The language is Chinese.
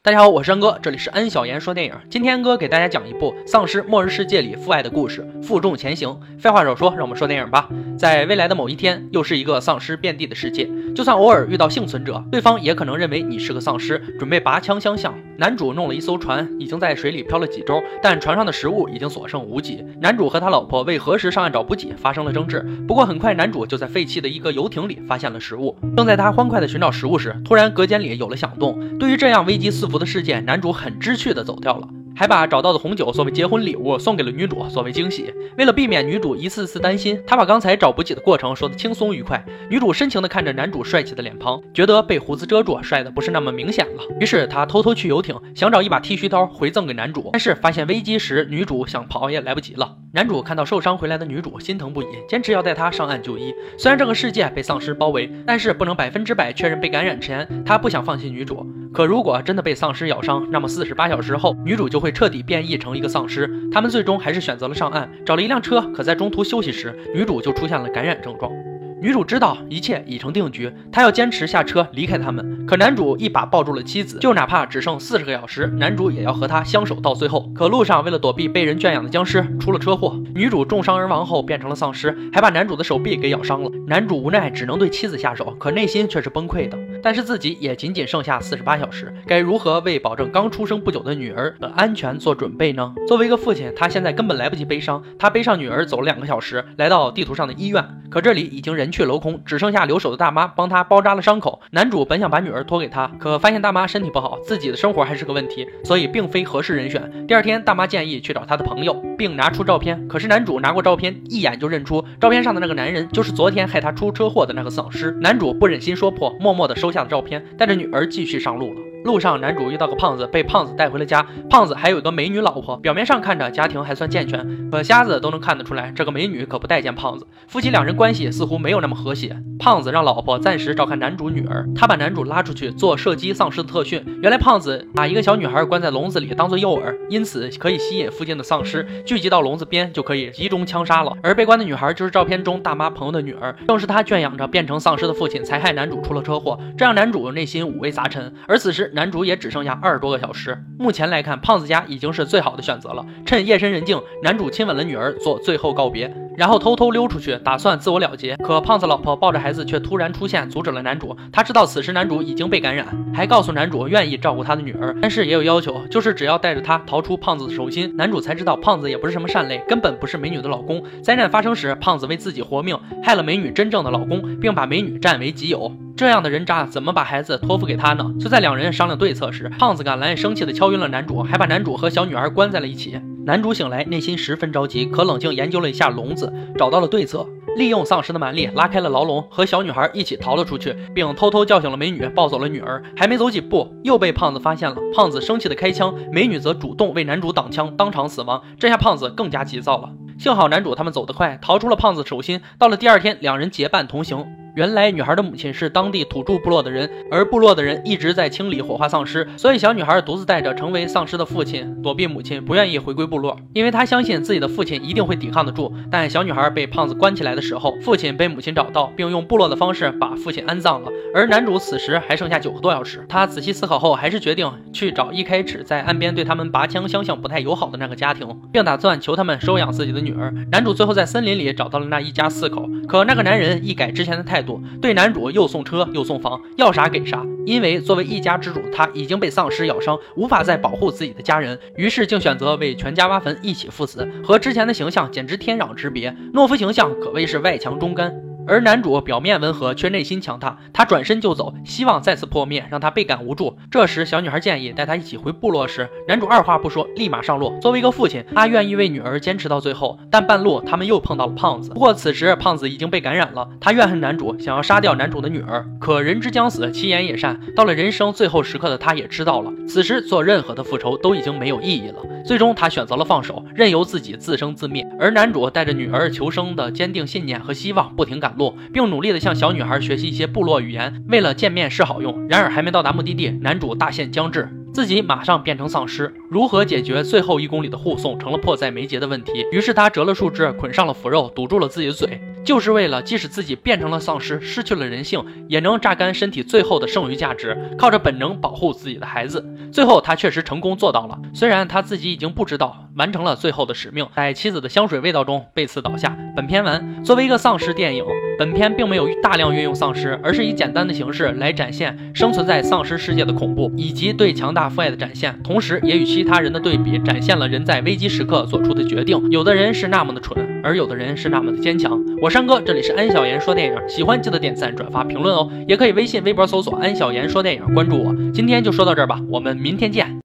大家好，我是安哥，这里是安小言说电影。今天安哥给大家讲一部丧尸末日世界里父爱的故事，负重前行。废话少说，让我们说电影吧。在未来的某一天，又是一个丧尸遍地的世界。就算偶尔遇到幸存者，对方也可能认为你是个丧尸，准备拔枪相向。男主弄了一艘船，已经在水里漂了几周，但船上的食物已经所剩无几。男主和他老婆为何时上岸找补给发生了争执。不过很快，男主就在废弃的一个游艇里发现了食物。正在他欢快的寻找食物时，突然隔间里有了响动。对于这样危机四伏的事件，男主很知趣的走掉了。还把找到的红酒作为结婚礼物送给了女主，作为惊喜。为了避免女主一次次担心，他把刚才找补给的过程说得轻松愉快。女主深情地看着男主帅气的脸庞，觉得被胡子遮住，帅的不是那么明显了。于是她偷偷去游艇，想找一把剃须刀回赠给男主，但是发现危机时，女主想跑也来不及了。男主看到受伤回来的女主，心疼不已，坚持要带她上岸就医。虽然这个世界被丧尸包围，但是不能百分之百确认被感染前，他不想放弃女主。可如果真的被丧尸咬伤，那么四十八小时后，女主就会彻底变异成一个丧尸。他们最终还是选择了上岸，找了一辆车。可在中途休息时，女主就出现了感染症状。女主知道一切已成定局，她要坚持下车离开他们。可男主一把抱住了妻子，就哪怕只剩四十个小时，男主也要和她相守到最后。可路上为了躲避被人圈养的僵尸，出了车祸，女主重伤而亡后变成了丧尸，还把男主的手臂给咬伤了。男主无奈只能对妻子下手，可内心却是崩溃的。但是自己也仅仅剩下四十八小时，该如何为保证刚出生不久的女儿的安全做准备呢？作为一个父亲，他现在根本来不及悲伤。他背上女儿走了两个小时，来到地图上的医院，可这里已经人去楼空，只剩下留守的大妈帮他包扎了伤口。男主本想把女儿托给他，可发现大妈身体不好，自己的生活还是个问题，所以并非合适人选。第二天，大妈建议去找他的朋友，并拿出照片。可是男主拿过照片，一眼就认出照片上的那个男人就是昨天害他出车祸的那个丧尸。男主不忍心说破，默默地收下的照片，带着。女儿继续上路了。路上，男主遇到个胖子，被胖子带回了家。胖子还有个美女老婆，表面上看着家庭还算健全，可瞎子都能看得出来，这个美女可不待见胖子。夫妻两人关系似乎没有那么和谐。胖子让老婆暂时照看男主女儿，他把男主拉出去做射击丧尸的特训。原来胖子把一个小女孩关在笼子里当做诱饵，因此可以吸引附近的丧尸聚集到笼子边，就可以集中枪杀了。而被关的女孩就是照片中大妈朋友的女儿，正是她圈养着变成丧尸的父亲，才害男主出了车祸，这让男主内心五味杂陈。而此时。男主也只剩下二十多个小时，目前来看，胖子家已经是最好的选择了。趁夜深人静，男主亲吻了女儿，做最后告别。然后偷偷溜出去，打算自我了结。可胖子老婆抱着孩子却突然出现，阻止了男主。他知道此时男主已经被感染，还告诉男主愿意照顾他的女儿，但是也有要求，就是只要带着他逃出胖子的手心。男主才知道胖子也不是什么善类，根本不是美女的老公。灾难发生时，胖子为自己活命，害了美女真正的老公，并把美女占为己有。这样的人渣怎么把孩子托付给他呢？就在两人商量对策时，胖子赶来，生气的敲晕了男主，还把男主和小女儿关在了一起。男主醒来，内心十分着急，可冷静研究了一下笼子，找到了对策，利用丧尸的蛮力拉开了牢笼，和小女孩一起逃了出去，并偷偷叫醒了美女，抱走了女儿。还没走几步，又被胖子发现了。胖子生气的开枪，美女则主动为男主挡枪，当场死亡。这下胖子更加急躁了。幸好男主他们走得快，逃出了胖子手心。到了第二天，两人结伴同行。原来女孩的母亲是当地土著部落的人，而部落的人一直在清理火化丧尸，所以小女孩独自带着成为丧尸的父亲躲避母亲，不愿意回归部落，因为她相信自己的父亲一定会抵抗得住。但小女孩被胖子关起来的时候，父亲被母亲找到，并用部落的方式把父亲安葬了。而男主此时还剩下九个多小时，他仔细思考后，还是决定去找一开始在岸边对他们拔枪相向不太友好的那个家庭，并打算求他们收养自己的女儿。男主最后在森林里找到了那一家四口，可那个男人一改之前的态度。对男主又送车又送房，要啥给啥。因为作为一家之主，他已经被丧尸咬伤，无法再保护自己的家人，于是竟选择为全家挖坟，一起赴死。和之前的形象简直天壤之别，懦夫形象可谓是外强中干。而男主表面温和，却内心强大。他转身就走，希望再次破灭，让他倍感无助。这时，小女孩建议带他一起回部落时，男主二话不说，立马上路。作为一个父亲，他愿意为女儿坚持到最后。但半路，他们又碰到了胖子。不过此时，胖子已经被感染了。他怨恨男主，想要杀掉男主的女儿。可人之将死，其言也善。到了人生最后时刻的他，也知道了，此时做任何的复仇都已经没有意义了。最终，他选择了放手，任由自己自生自灭。而男主带着女儿求生的坚定信念和希望，不停路，并努力的向小女孩学习一些部落语言，为了见面是好用。然而，还没到达目的地，男主大限将至。自己马上变成丧尸，如何解决最后一公里的护送成了迫在眉睫的问题。于是他折了树枝，捆上了腐肉，堵住了自己的嘴。就是为了即使自己变成了丧尸，失去了人性，也能榨干身体最后的剩余价值，靠着本能保护自己的孩子。最后，他确实成功做到了。虽然他自己已经不知道完成了最后的使命，在妻子的香水味道中被刺倒下。本片完。作为一个丧尸电影，本片并没有大量运用丧尸，而是以简单的形式来展现生存在丧尸世界的恐怖，以及对强大父爱的展现。同时，也与其他人的对比，展现了人在危机时刻做出的决定。有的人是那么的蠢，而有的人是那么的坚强。我山哥，这里是安小言说电影，喜欢记得点赞、转发、评论哦。也可以微信、微博搜索“安小言说电影”，关注我。今天就说到这儿吧，我们明天见。